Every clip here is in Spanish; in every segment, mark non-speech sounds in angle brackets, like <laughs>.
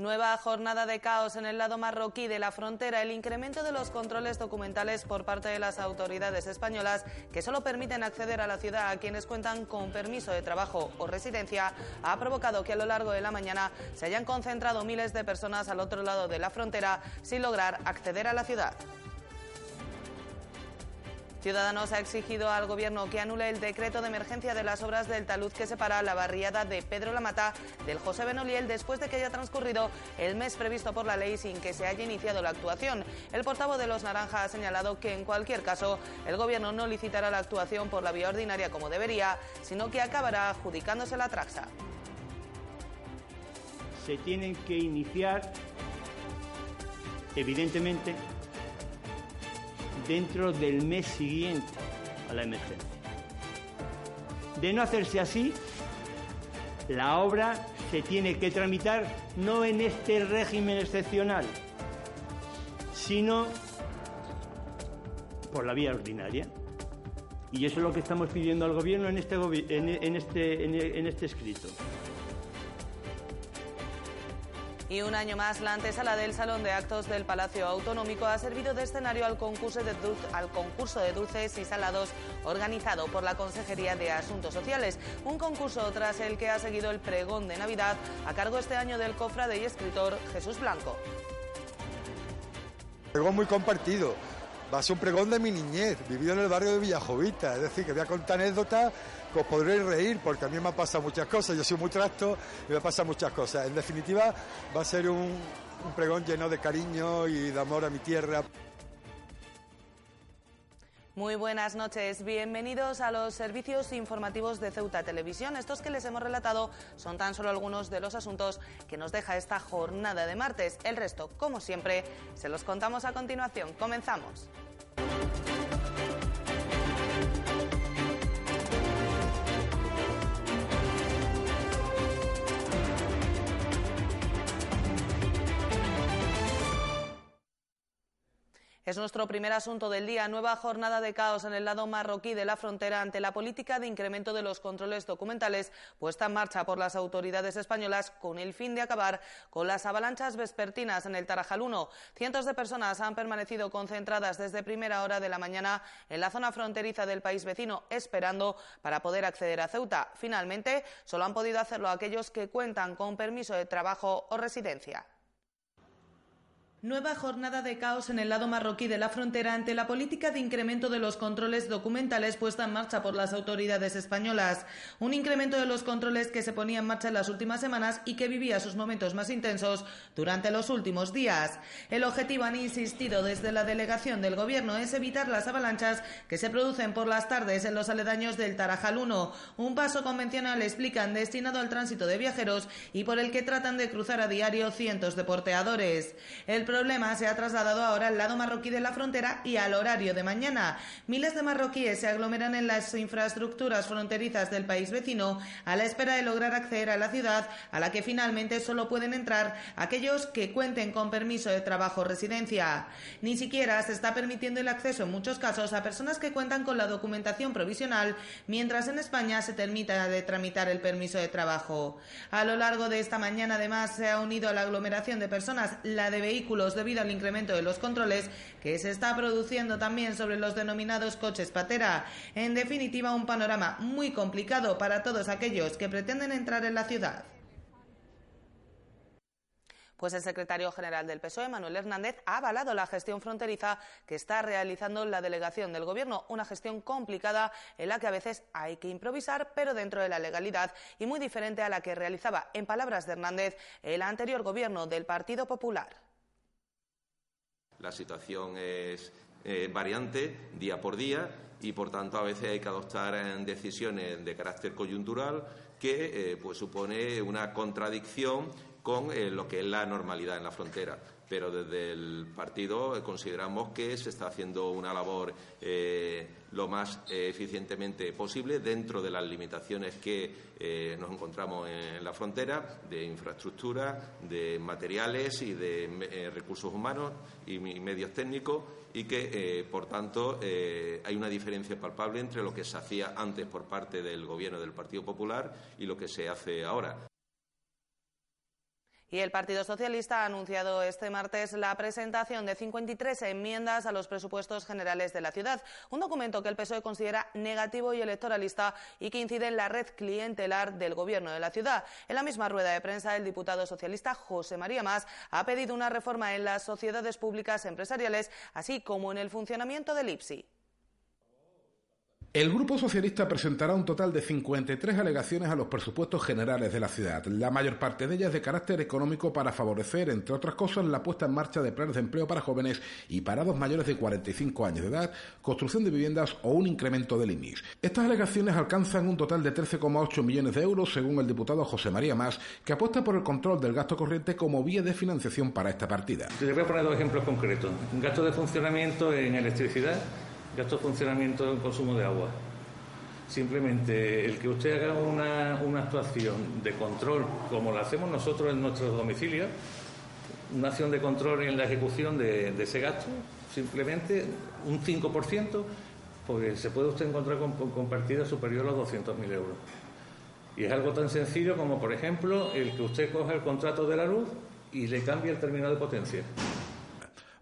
Nueva jornada de caos en el lado marroquí de la frontera. El incremento de los controles documentales por parte de las autoridades españolas que solo permiten acceder a la ciudad a quienes cuentan con permiso de trabajo o residencia ha provocado que a lo largo de la mañana se hayan concentrado miles de personas al otro lado de la frontera sin lograr acceder a la ciudad. Ciudadanos ha exigido al Gobierno que anule el decreto de emergencia de las obras del talud que separa la barriada de Pedro Lamata del José Benoliel después de que haya transcurrido el mes previsto por la ley sin que se haya iniciado la actuación. El portavoz de los Naranja ha señalado que en cualquier caso el Gobierno no licitará la actuación por la vía ordinaria como debería, sino que acabará adjudicándose la traxa. Se tienen que iniciar, evidentemente, dentro del mes siguiente a la emergencia. De no hacerse así, la obra se tiene que tramitar no en este régimen excepcional, sino por la vía ordinaria. Y eso es lo que estamos pidiendo al Gobierno en este, este, este escrito. Y un año más, la antesala del Salón de Actos del Palacio Autonómico ha servido de escenario al concurso de, dulces y salados organizado por la Consejería de Asuntos Sociales. Un concurso tras el que ha seguido el pregón de Navidad a cargo este año del cofrade y escritor Jesús Blanco. Pregón muy compartido. Va a ser un pregón de mi niñez, vivido en el barrio de Villajovita. Es decir, que voy a contar anécdotas os podréis reír porque a mí me han pasado muchas cosas, yo soy muy trasto y me pasan muchas cosas. En definitiva, va a ser un, un pregón lleno de cariño y de amor a mi tierra. Muy buenas noches, bienvenidos a los servicios informativos de Ceuta Televisión. Estos que les hemos relatado son tan solo algunos de los asuntos que nos deja esta jornada de martes. El resto, como siempre, se los contamos a continuación. Comenzamos. Es nuestro primer asunto del día. Nueva jornada de caos en el lado marroquí de la frontera ante la política de incremento de los controles documentales puesta en marcha por las autoridades españolas con el fin de acabar con las avalanchas vespertinas en el Tarajal 1. Cientos de personas han permanecido concentradas desde primera hora de la mañana en la zona fronteriza del país vecino, esperando para poder acceder a Ceuta. Finalmente, solo han podido hacerlo aquellos que cuentan con permiso de trabajo o residencia. Nueva jornada de caos en el lado marroquí de la frontera ante la política de incremento de los controles documentales puesta en marcha por las autoridades españolas. Un incremento de los controles que se ponía en marcha en las últimas semanas y que vivía sus momentos más intensos durante los últimos días. El objetivo, han insistido desde la delegación del Gobierno, es evitar las avalanchas que se producen por las tardes en los aledaños del Tarajal 1, un paso convencional, explican, destinado al tránsito de viajeros y por el que tratan de cruzar a diario cientos de porteadores. El problema se ha trasladado ahora al lado marroquí de la frontera y al horario de mañana. Miles de marroquíes se aglomeran en las infraestructuras fronterizas del país vecino a la espera de lograr acceder a la ciudad a la que finalmente solo pueden entrar aquellos que cuenten con permiso de trabajo o residencia. Ni siquiera se está permitiendo el acceso en muchos casos a personas que cuentan con la documentación provisional, mientras en España se termita de tramitar el permiso de trabajo. A lo largo de esta mañana además se ha unido a la aglomeración de personas la de vehículos debido al incremento de los controles que se está produciendo también sobre los denominados coches patera. En definitiva, un panorama muy complicado para todos aquellos que pretenden entrar en la ciudad. Pues el secretario general del PSOE, Manuel Hernández, ha avalado la gestión fronteriza que está realizando la delegación del Gobierno, una gestión complicada en la que a veces hay que improvisar, pero dentro de la legalidad y muy diferente a la que realizaba, en palabras de Hernández, el anterior Gobierno del Partido Popular la situación es eh, variante día por día y, por tanto, a veces hay que adoptar eh, decisiones de carácter coyuntural que eh, pues supone una contradicción con lo que es la normalidad en la frontera. Pero desde el partido consideramos que se está haciendo una labor eh, lo más eficientemente posible dentro de las limitaciones que eh, nos encontramos en la frontera de infraestructura, de materiales y de eh, recursos humanos y medios técnicos y que, por tanto, hay una diferencia palpable entre lo que se hacía antes por parte del Gobierno del Partido Popular y lo que se hace ahora. Y el Partido Socialista ha anunciado este martes la presentación de 53 enmiendas a los presupuestos generales de la ciudad, un documento que el PSOE considera negativo y electoralista y que incide en la red clientelar del Gobierno de la ciudad. En la misma rueda de prensa, el diputado socialista José María Más ha pedido una reforma en las sociedades públicas empresariales, así como en el funcionamiento del IPSI. El Grupo Socialista presentará un total de 53 alegaciones a los presupuestos generales de la ciudad, la mayor parte de ellas de carácter económico para favorecer, entre otras cosas, la puesta en marcha de planes de empleo para jóvenes y parados mayores de 45 años de edad, construcción de viviendas o un incremento del IMIS. Estas alegaciones alcanzan un total de 13,8 millones de euros, según el diputado José María Más, que apuesta por el control del gasto corriente como vía de financiación para esta partida. Les voy a poner dos ejemplos concretos. Gasto de funcionamiento en electricidad gasto de funcionamiento en consumo de agua. Simplemente el que usted haga una, actuación de control, como la hacemos nosotros en nuestros domicilios, una acción de control en la ejecución de, ese gasto, simplemente un 5%, pues se puede usted encontrar con, con partidas superiores a los 200.000 euros. Y es algo tan sencillo como, por ejemplo, el que usted coja el contrato de la luz y le cambie el término de potencia.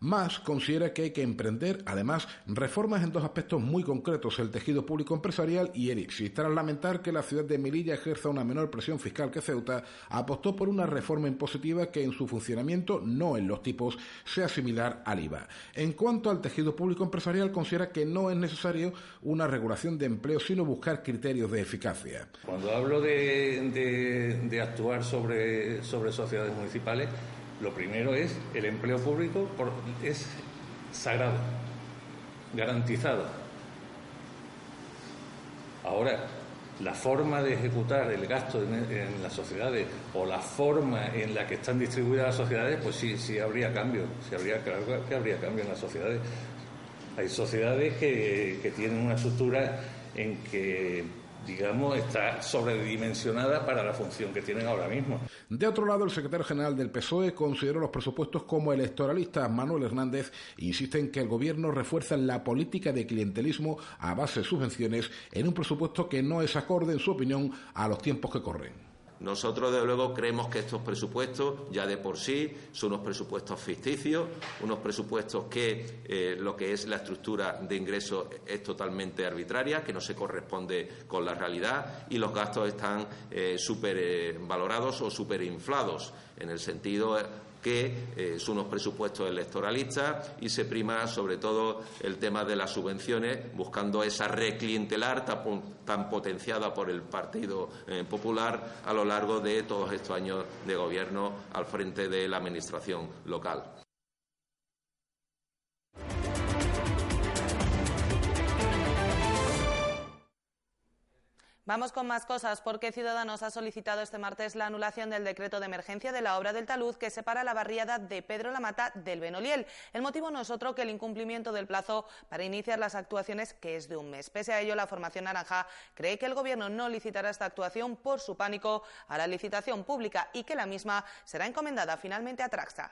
Más considera que hay que emprender, además, reformas en dos aspectos muy concretos, el tejido público empresarial y el IPSI. Tras lamentar que la ciudad de Melilla ejerza una menor presión fiscal que Ceuta, apostó por una reforma impositiva que en su funcionamiento, no en los tipos, sea similar al IVA. En cuanto al tejido público empresarial, considera que no es necesario una regulación de empleo, sino buscar criterios de eficacia. Cuando hablo de, actuar sobre sociedades municipales, lo primero es el empleo público es sagrado, garantizado. Ahora, la forma de ejecutar el gasto en, las sociedades o la forma en la que están distribuidas las sociedades, pues sí, sí habría cambio, sí habría, que habría cambio en las sociedades. Hay sociedades que, que tienen una estructura en que digamos, está sobredimensionada para la función que tienen ahora mismo. De otro lado, el secretario general del PSOE consideró los presupuestos como electoralista Manuel Hernández insiste en que el gobierno refuerza la política de clientelismo a base de subvenciones en un presupuesto que no es acorde, en su opinión, a los tiempos que corren. Nosotros, desde luego, creemos que estos presupuestos, ya de por sí, son unos presupuestos ficticios, unos presupuestos que eh, lo que es la estructura de ingresos es totalmente arbitraria, que no se corresponde con la realidad y los gastos están eh, supervalorados o superinflados, en el sentido que eh, son unos presupuestos electoralistas y se prima sobre todo el tema de las subvenciones, buscando esa red clientelar tan, potenciada por el Partido eh, Popular a lo largo de todos estos años de gobierno al frente de la Administración local. Vamos con más cosas porque Ciudadanos ha solicitado este martes la anulación del decreto de emergencia de la obra del talud que separa la barriada de Pedro Lamata del Benoliel. El motivo no es otro que el incumplimiento del plazo para iniciar las actuaciones, que es de un mes. Pese a ello, la formación naranja cree que el Gobierno no licitará esta actuación por su pánico a la licitación pública y que la misma será encomendada finalmente a Traxa.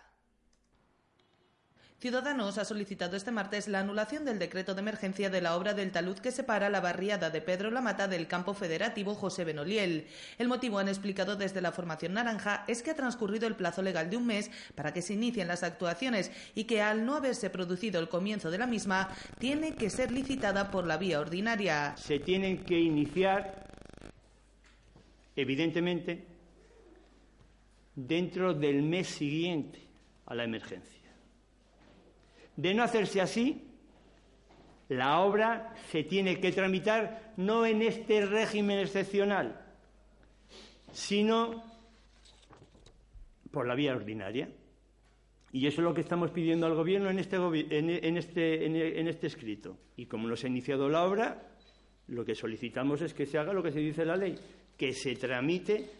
Ciudadanos ha solicitado este martes la anulación del decreto de emergencia de la obra del talud que separa la barriada de Pedro Lamata del campo federativo José Benoliel. El motivo, han explicado desde la formación naranja, es que ha transcurrido el plazo legal de un mes para que se inicien las actuaciones y que al no haberse producido el comienzo de la misma, tiene que ser licitada por la vía ordinaria. Se tienen que iniciar, evidentemente, dentro del mes siguiente a la emergencia. De no hacerse así, la obra se tiene que tramitar no en este régimen excepcional, sino por la vía ordinaria. Y eso es lo que estamos pidiendo al Gobierno en este, este, en este escrito. Y como no se ha iniciado la obra, lo que solicitamos es que se haga lo que se dice en la ley, que se tramite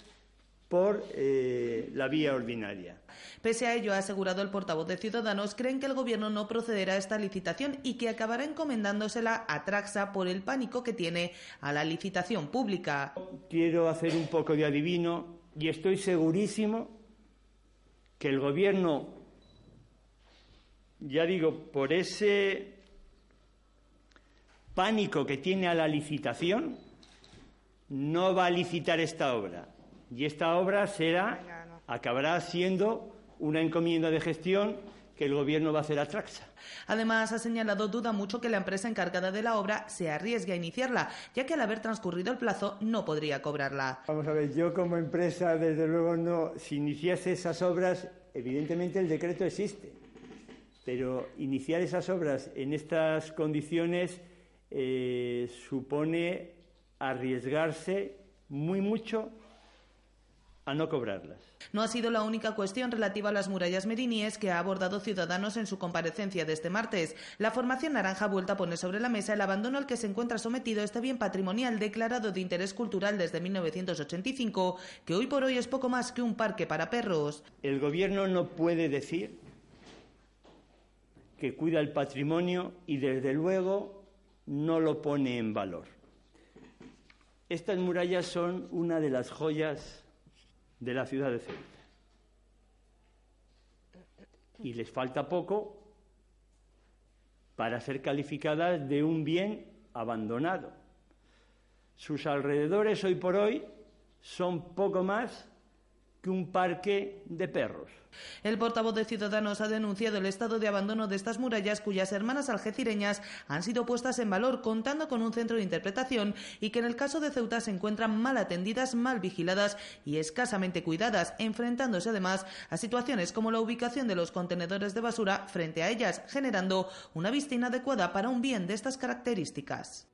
por eh, la vía ordinaria. Pese a ello, ha asegurado el portavoz de Ciudadanos, creen que el Gobierno no procederá a esta licitación y que acabará encomendándosela a Traxa por el pánico que tiene a la licitación pública. Quiero hacer un poco de adivino y estoy segurísimo que el Gobierno, ya digo, por ese pánico que tiene a la licitación, no va a licitar esta obra y esta obra será acabará siendo una encomienda de gestión que el Gobierno va a hacer a Traxa. Además, ha señalado duda mucho que la empresa encargada de la obra se arriesgue a iniciarla, ya que al haber transcurrido el plazo no podría cobrarla. Vamos a ver, yo como empresa, desde luego, no. Si iniciase esas obras, evidentemente el decreto existe, pero iniciar esas obras en estas condiciones eh, supone arriesgarse muy mucho a no cobrarlas. No ha sido la única cuestión relativa a las murallas meriníes que ha abordado Ciudadanos en su comparecencia de este martes. La formación naranja vuelta a poner sobre la mesa el abandono al que se encuentra sometido este bien patrimonial declarado de interés cultural desde 1985, que hoy por hoy es poco más que un parque para perros. El Gobierno no puede decir que cuida el patrimonio y desde luego no lo pone en valor. Estas murallas son una de las joyas de la ciudad de Ceuta. Y les falta poco para ser calificadas de un bien abandonado. Sus alrededores hoy por hoy son poco más un parque de perros. El portavoz de Ciudadanos ha denunciado el estado de abandono de estas murallas cuyas hermanas algecireñas han sido puestas en valor contando con un centro de interpretación y que en el caso de Ceuta se encuentran mal atendidas, mal vigiladas y escasamente cuidadas, enfrentándose además a situaciones como la ubicación de los contenedores de basura frente a ellas, generando una vista inadecuada para un bien de estas características.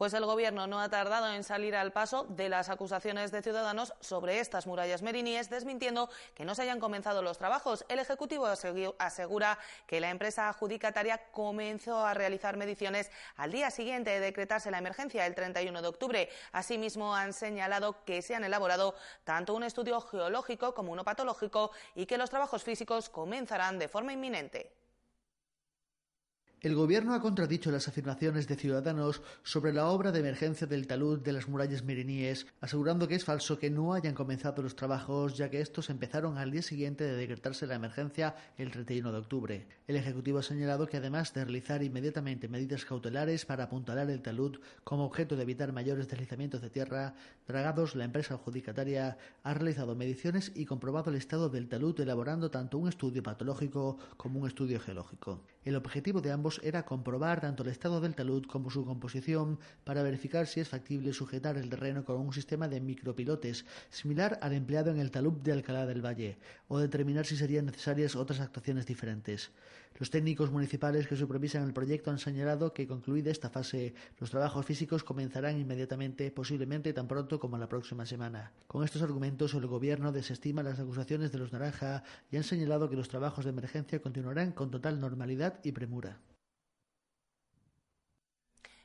Pues el Gobierno no ha tardado en salir al paso de las acusaciones de ciudadanos sobre estas murallas meriníes, desmintiendo que no se hayan comenzado los trabajos. El Ejecutivo asegura que la empresa adjudicataria comenzó a realizar mediciones al día siguiente de decretarse la emergencia, el 31 de octubre. Asimismo, han señalado que se han elaborado tanto un estudio geológico como uno patológico y que los trabajos físicos comenzarán de forma inminente. El Gobierno ha contradicho las afirmaciones de Ciudadanos sobre la obra de emergencia del talud de las murallas meriníes, asegurando que es falso que no hayan comenzado los trabajos, ya que estos empezaron al día siguiente de decretarse la emergencia el 31 de octubre. El Ejecutivo ha señalado que además de realizar inmediatamente medidas cautelares para apuntalar el talud como objeto de evitar mayores deslizamientos de tierra, dragados, la empresa adjudicataria ha realizado mediciones y comprobado el estado del talud elaborando tanto un estudio patológico como un estudio geológico. El objetivo de ambos era comprobar tanto el estado del talud como su composición para verificar si es factible sujetar el terreno con un sistema de micropilotes similar al empleado en el talud de Alcalá del Valle o determinar si serían necesarias otras actuaciones diferentes. Los técnicos municipales que supervisan el proyecto han señalado que concluida esta fase, los trabajos físicos comenzarán inmediatamente, posiblemente tan pronto como la próxima semana. Con estos argumentos, el Gobierno desestima las acusaciones de los Naranja y han señalado que los trabajos de emergencia continuarán con total normalidad y premura.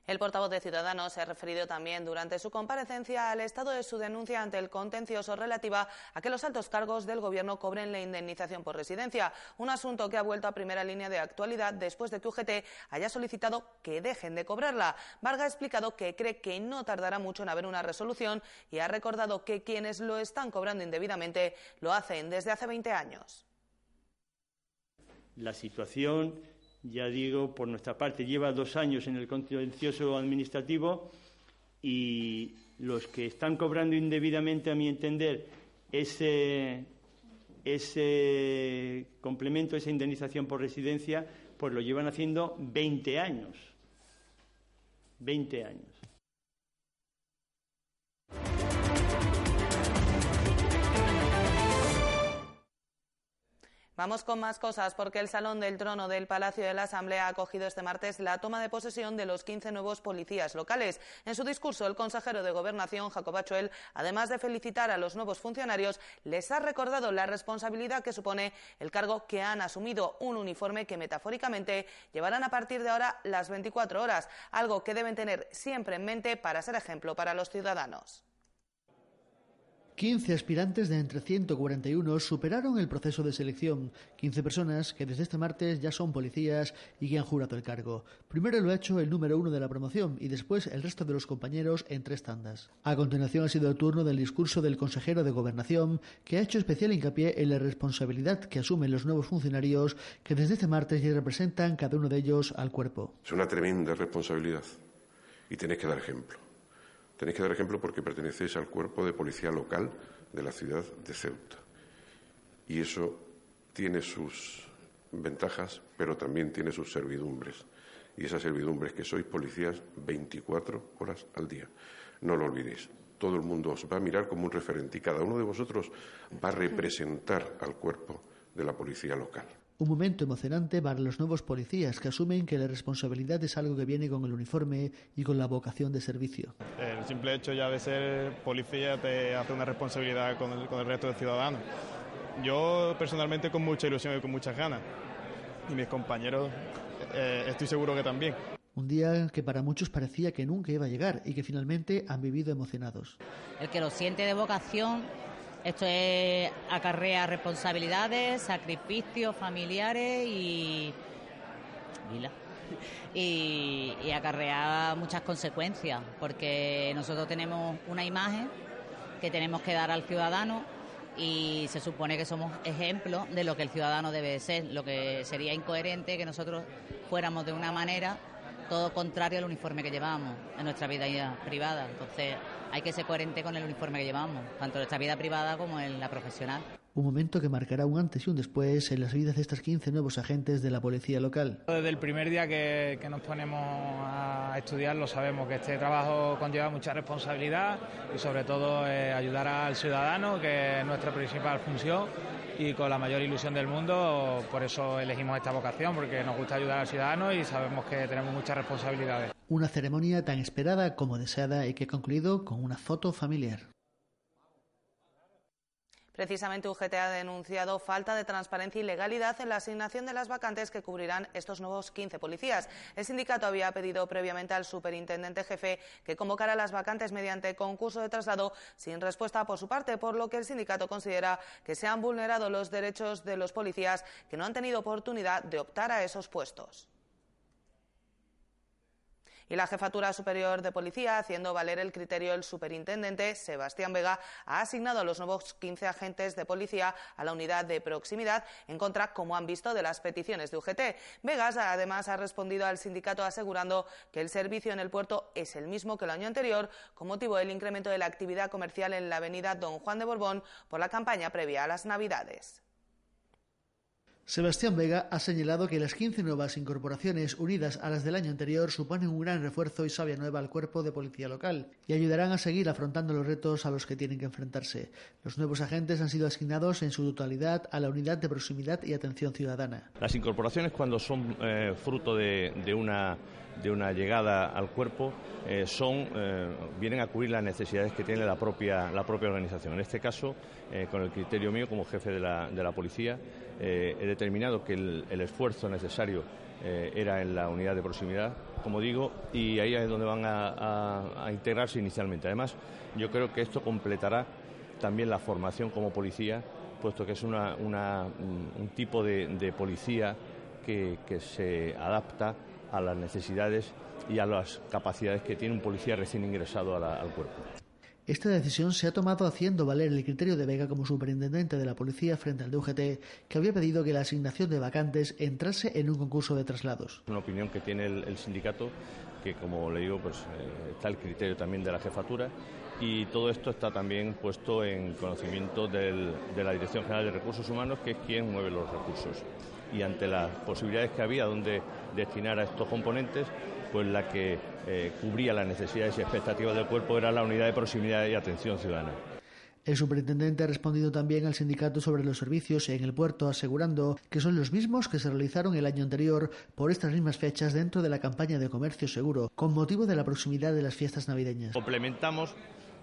El portavoz de Ciudadanos se ha referido también durante su comparecencia al estado de su denuncia ante el contencioso relativa a que los altos cargos del Gobierno cobren la indemnización por residencia, un asunto que ha vuelto a primera línea de actualidad después de que UGT haya solicitado que dejen de cobrarla. Varga ha explicado que cree que no tardará mucho en haber una resolución y ha recordado que quienes lo están cobrando indebidamente lo hacen desde hace 20 años. La situación ya digo, por nuestra parte, lleva dos años en el contencioso administrativo y los que están cobrando indebidamente, a mi entender, ese, ese complemento, esa indemnización por residencia, pues lo llevan haciendo 20 años. 20 años. Vamos con más cosas porque el Salón del Trono del Palacio de la Asamblea ha acogido este martes la toma de posesión de los 15 nuevos policías locales. En su discurso, el consejero de Gobernación, Jacob Achuel, además de felicitar a los nuevos funcionarios, les ha recordado la responsabilidad que supone el cargo que han asumido, un uniforme que metafóricamente llevarán a partir de ahora las 24 horas, algo que deben tener siempre en mente para ser ejemplo para los ciudadanos. 15 aspirantes de entre 141 superaron el proceso de selección. 15 personas que desde este martes ya son policías y que han jurado el cargo. Primero lo ha hecho el número uno de la promoción y después el resto de los compañeros en tres tandas. A continuación ha sido el turno del discurso del consejero de Gobernación, que ha hecho especial hincapié en la responsabilidad que asumen los nuevos funcionarios que desde este martes ya representan cada uno de ellos al cuerpo. Es una tremenda responsabilidad y tenéis que dar ejemplo. Tenéis que dar ejemplo porque pertenecéis al cuerpo de policía local de la ciudad de Ceuta. Y eso tiene sus ventajas, pero también tiene sus servidumbres. Y esas servidumbres que sois policías 24 horas al día. No lo olvidéis. Todo el mundo os va a mirar como un referente y cada uno de vosotros va a representar al cuerpo de la policía local. Un momento emocionante para los nuevos policías que asumen que la responsabilidad es algo que viene con el uniforme y con la vocación de servicio. El simple hecho ya de ser policía te hace una responsabilidad con el, con el resto de ciudadanos. Yo personalmente con mucha ilusión y con muchas ganas. Y mis compañeros eh, estoy seguro que también. Un día que para muchos parecía que nunca iba a llegar y que finalmente han vivido emocionados. El que lo siente de vocación esto es acarrea responsabilidades, sacrificios familiares y, y, y acarrea muchas consecuencias, porque nosotros tenemos una imagen que tenemos que dar al ciudadano y se supone que somos ejemplos de lo que el ciudadano debe ser, lo que sería incoherente que nosotros fuéramos de una manera todo contrario al uniforme que llevamos en nuestra vida privada. Entonces, hay que ser coherente con el uniforme que llevamos, tanto en nuestra vida privada como en la profesional. Un momento que marcará un antes y un después en las vidas de estos 15 nuevos agentes de la policía local. Desde el primer día que, nos ponemos a estudiar lo sabemos que este trabajo conlleva mucha responsabilidad y sobre todo eh, ayudar al ciudadano, que es nuestra principal función y con la mayor ilusión del mundo, por eso elegimos esta vocación, porque nos gusta ayudar al ciudadano y sabemos que tenemos muchas responsabilidades. Una ceremonia tan esperada como deseada y que ha concluido con una foto familiar. Precisamente UGT ha denunciado falta de transparencia y legalidad en la asignación de las vacantes que cubrirán estos nuevos 15 policías. El sindicato había pedido previamente al superintendente jefe que convocara las vacantes mediante concurso de traslado sin respuesta por su parte, por lo que el sindicato considera que se han vulnerado los derechos de los policías que no han tenido oportunidad de optar a esos puestos. Y la Jefatura Superior de Policía, haciendo valer el criterio del superintendente Sebastián Vega, ha asignado a los nuevos 15 agentes de policía a la unidad de proximidad en contra, como han visto, de las peticiones de UGT. Vegas además ha respondido al sindicato asegurando que el servicio en el puerto es el mismo que el año anterior, con motivo del incremento de la actividad comercial en la avenida Don Juan de Borbón por la campaña previa a las Navidades. Sebastián Vega ha señalado que las 15 nuevas incorporaciones unidas a las del año anterior suponen un gran refuerzo y sabia nueva al cuerpo de policía local y ayudarán a seguir afrontando los retos a los que tienen que enfrentarse. Los nuevos agentes han sido asignados en su totalidad a la unidad de proximidad y atención ciudadana. Las incorporaciones cuando son eh, fruto de, una llegada al cuerpo eh, son eh, vienen a cubrir las necesidades que tiene la propia organización. En este caso, con el criterio mío como jefe de la policía, eh, he determinado que el, esfuerzo necesario eh, era en la unidad de proximidad, como digo, y ahí es donde van a, integrarse inicialmente. Además, yo creo que esto completará también la formación como policía, puesto que es una, un tipo de, policía que, se adapta a las necesidades y a las capacidades que tiene un policía recién ingresado al cuerpo. Esta decisión se ha tomado haciendo valer el criterio de Vega como superintendente de la policía frente al DUGT, que había pedido que la asignación de vacantes entrase en un concurso de traslados. Una opinión que tiene el, sindicato, que como le digo, pues eh, está el criterio también de la jefatura y todo esto está también puesto en conocimiento de la Dirección General de Recursos Humanos, que es quien mueve los recursos. Y ante las posibilidades que había donde destinar a estos componentes, pues la que eh, cubría las necesidades y expectativas del cuerpo era la unidad de proximidad y atención ciudadana. El superintendente ha respondido también al sindicato sobre los servicios en el puerto, asegurando que son los mismos que se realizaron el año anterior por estas mismas fechas dentro de la campaña de comercio seguro, con motivo de la proximidad de las fiestas navideñas. Complementamos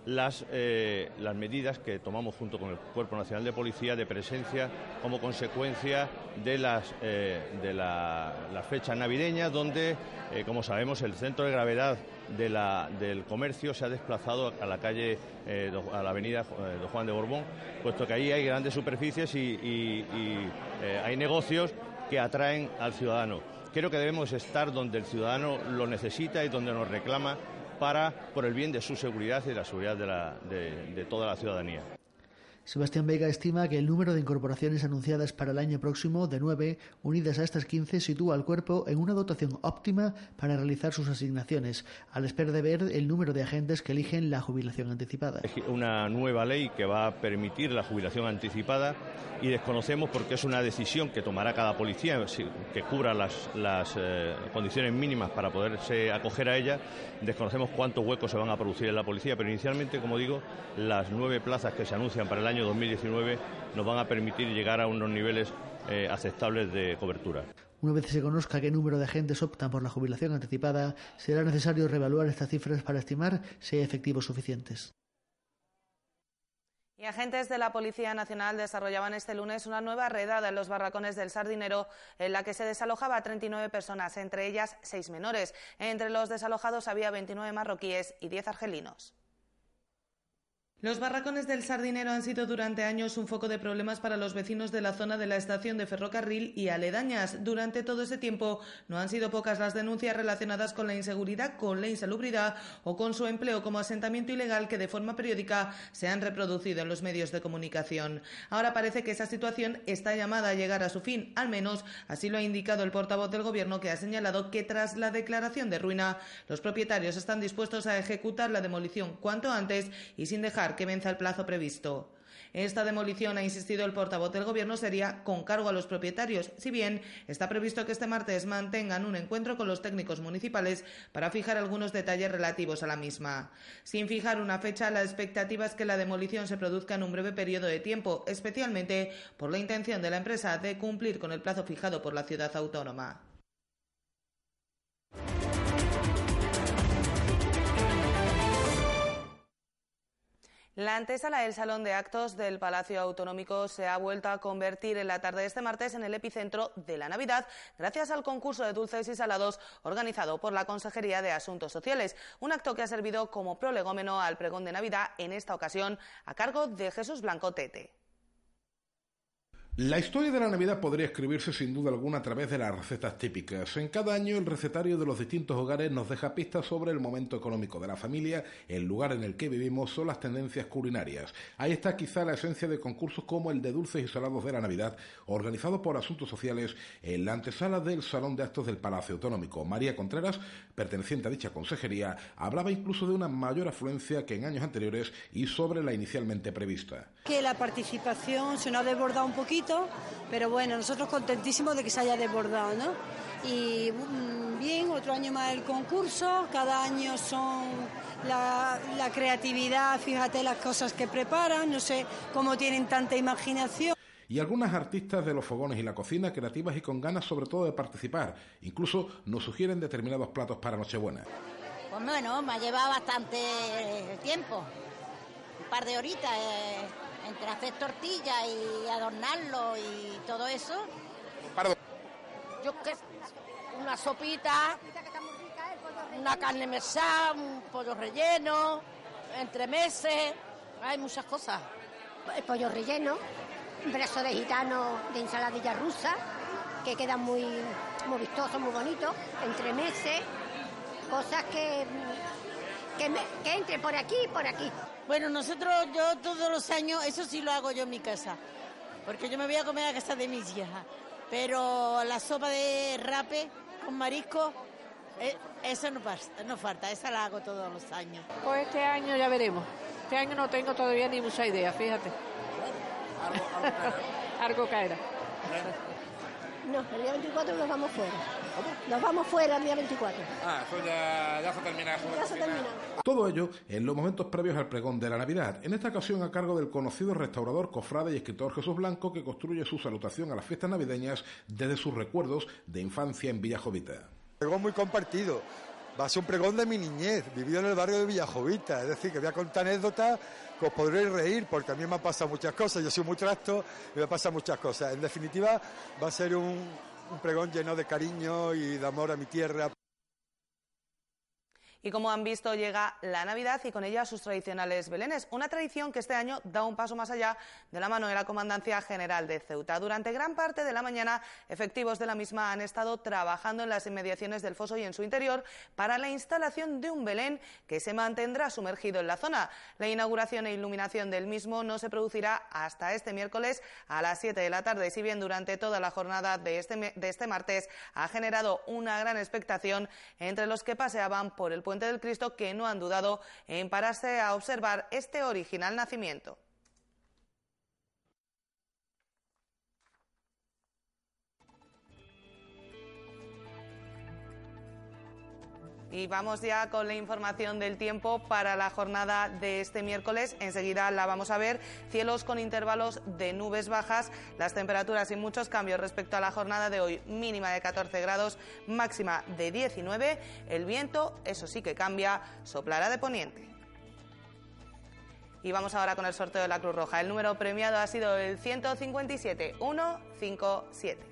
las, eh, las medidas que tomamos junto con el Cuerpo Nacional de Policía de presencia como consecuencia de las, eh, de la, fechas navideñas, donde, eh, como sabemos, el centro de gravedad de la, del comercio se ha desplazado a la calle, a la avenida Don Juan de Borbón, puesto que ahí hay grandes superficies y, y hay negocios que atraen al ciudadano. Creo que debemos estar donde el ciudadano lo necesita y donde nos reclama para, por el bien de su seguridad y de la seguridad de, toda la ciudadanía. Sebastián Vega estima que el número de incorporaciones anunciadas para el año próximo, de nueve, unidas a estas quince, sitúa al cuerpo en una dotación óptima para realizar sus asignaciones, a la espera de ver el número de agentes que eligen la jubilación anticipada. Es una nueva ley que va a permitir la jubilación anticipada y desconocemos porque es una decisión que tomará cada policía que cubra las, las eh, condiciones mínimas para poderse acoger a ella. Desconocemos cuántos huecos se van a producir en la policía, pero inicialmente, como digo, las nueve plazas que se anuncian para el año 2019 nos van a permitir llegar a unos niveles eh, aceptables de cobertura. Una vez se conozca qué número de agentes optan por la jubilación anticipada, será necesario reevaluar estas cifras para estimar si hay efectivos suficientes. Y agentes de la Policía Nacional desarrollaban este lunes una nueva redada en los barracones del Sardinero, en la que se desalojaba a 39 personas, entre ellas seis menores. Entre los desalojados había 29 marroquíes y 10 argelinos. Los barracones del Sardinero han sido durante años un foco de problemas para los vecinos de la zona de la estación de ferrocarril y aledañas. Durante todo ese tiempo no han sido pocas las denuncias relacionadas con la inseguridad, con la insalubridad o con su empleo como asentamiento ilegal que de forma periódica se han reproducido en los medios de comunicación. Ahora parece que esa situación está llamada a llegar a su fin, al menos así lo ha indicado el portavoz del Gobierno que ha señalado que tras la declaración de ruina los propietarios están dispuestos a ejecutar la demolición cuanto antes y sin dejar que venza el plazo previsto. Esta demolición, ha insistido el portavoz del Gobierno, sería con cargo a los propietarios, si bien está previsto que este martes mantengan un encuentro con los técnicos municipales para fijar algunos detalles relativos a la misma. Sin fijar una fecha, la expectativa es que la demolición se produzca en un breve periodo de tiempo, especialmente por la intención de la empresa de cumplir con el plazo fijado por la ciudad autónoma. La antesala del Salón de Actos del Palacio Autonómico se ha vuelto a convertir en la tarde de este martes en el epicentro de la Navidad, gracias al concurso de dulces y salados organizado por la Consejería de Asuntos Sociales, un acto que ha servido como prolegómeno al pregón de Navidad, en esta ocasión a cargo de Jesús Blanco Tete. La historia de la Navidad podría escribirse sin duda alguna a través de las recetas típicas. En cada año el recetario de los distintos hogares nos deja pistas sobre el momento económico de la familia, el lugar en el que vivimos o las tendencias culinarias. Ahí está quizá la esencia de concursos como el de dulces y salados de la Navidad, organizado por Asuntos Sociales en la antesala del Salón de Actos del Palacio Autonómico. María Contreras, perteneciente a dicha consejería, hablaba incluso de una mayor afluencia que en años anteriores y sobre la inicialmente prevista. Que la participación se nos ha desbordado un poquito pero bueno, nosotros contentísimos de que se haya desbordado, ¿no? Y mm, bien, otro año más el concurso, cada año son la, la creatividad, fíjate las cosas que preparan, no sé cómo tienen tanta imaginación y algunas artistas de los fogones y la cocina creativas y con ganas sobre todo de participar. Incluso nos sugieren determinados platos para Nochebuena. Pues bueno, me ha llevado bastante tiempo, un par de horitas. Eh entre hacer tortilla y adornarlo y todo eso. Yo qué una sopita, una carne mesada, un pollo relleno, entre meses, hay muchas cosas. El pollo relleno, un brazo de gitano de ensaladilla rusa, que queda muy, muy vistoso, muy bonito, entre meses, cosas que, que, que entre por aquí y por aquí. Bueno, nosotros, yo todos los años, eso sí lo hago yo en mi casa, porque yo me voy a comer a casa de mis hijas. Pero la sopa de rape con marisco, eh, eso no, no falta, esa la hago todos los años. Pues este año ya veremos. Este año no tengo todavía ni mucha idea, fíjate. Algo, caerá. <laughs> No, el día 24 nos vamos fuera. Nos vamos fuera el día 24. Ah, eso ya, ya se termina. Ya se termina. Todo ello en los momentos previos al pregón de la Navidad, en esta ocasión a cargo del conocido restaurador, cofrade y escritor Jesús Blanco, que construye su salutación a las fiestas navideñas desde sus recuerdos de infancia en Villajovita. Pregón muy compartido. Va a ser un pregón de mi niñez, vivido en el barrio de Villajovita. Es decir, que voy a contar anécdotas que os podréis reír, porque a mí me han pasado muchas cosas. Yo soy muy trasto y me pasan muchas cosas. En definitiva, va a ser un, un pregón lleno de cariño y de amor a mi tierra. Y como han visto, llega la Navidad y con ella sus tradicionales belenes, una tradición que este año da un paso más allá de la mano de la Comandancia General de Ceuta. Durante gran parte de la mañana, efectivos de la misma han estado trabajando en las inmediaciones del foso y en su interior para la instalación de un Belén que se mantendrá sumergido en la zona. La inauguración e iluminación del mismo no se producirá hasta este miércoles a las 7 de la tarde, si bien durante toda la jornada de este, de este martes ha generado una gran expectación entre los que paseaban por el Del Cristo que no han dudado en pararse a observar este original nacimiento. Y vamos ya con la información del tiempo para la jornada de este miércoles. Enseguida la vamos a ver. Cielos con intervalos de nubes bajas, las temperaturas sin muchos cambios respecto a la jornada de hoy. Mínima de 14 grados, máxima de 19. El viento, eso sí que cambia, soplará de poniente. Y vamos ahora con el sorteo de la Cruz Roja. El número premiado ha sido el 157 157.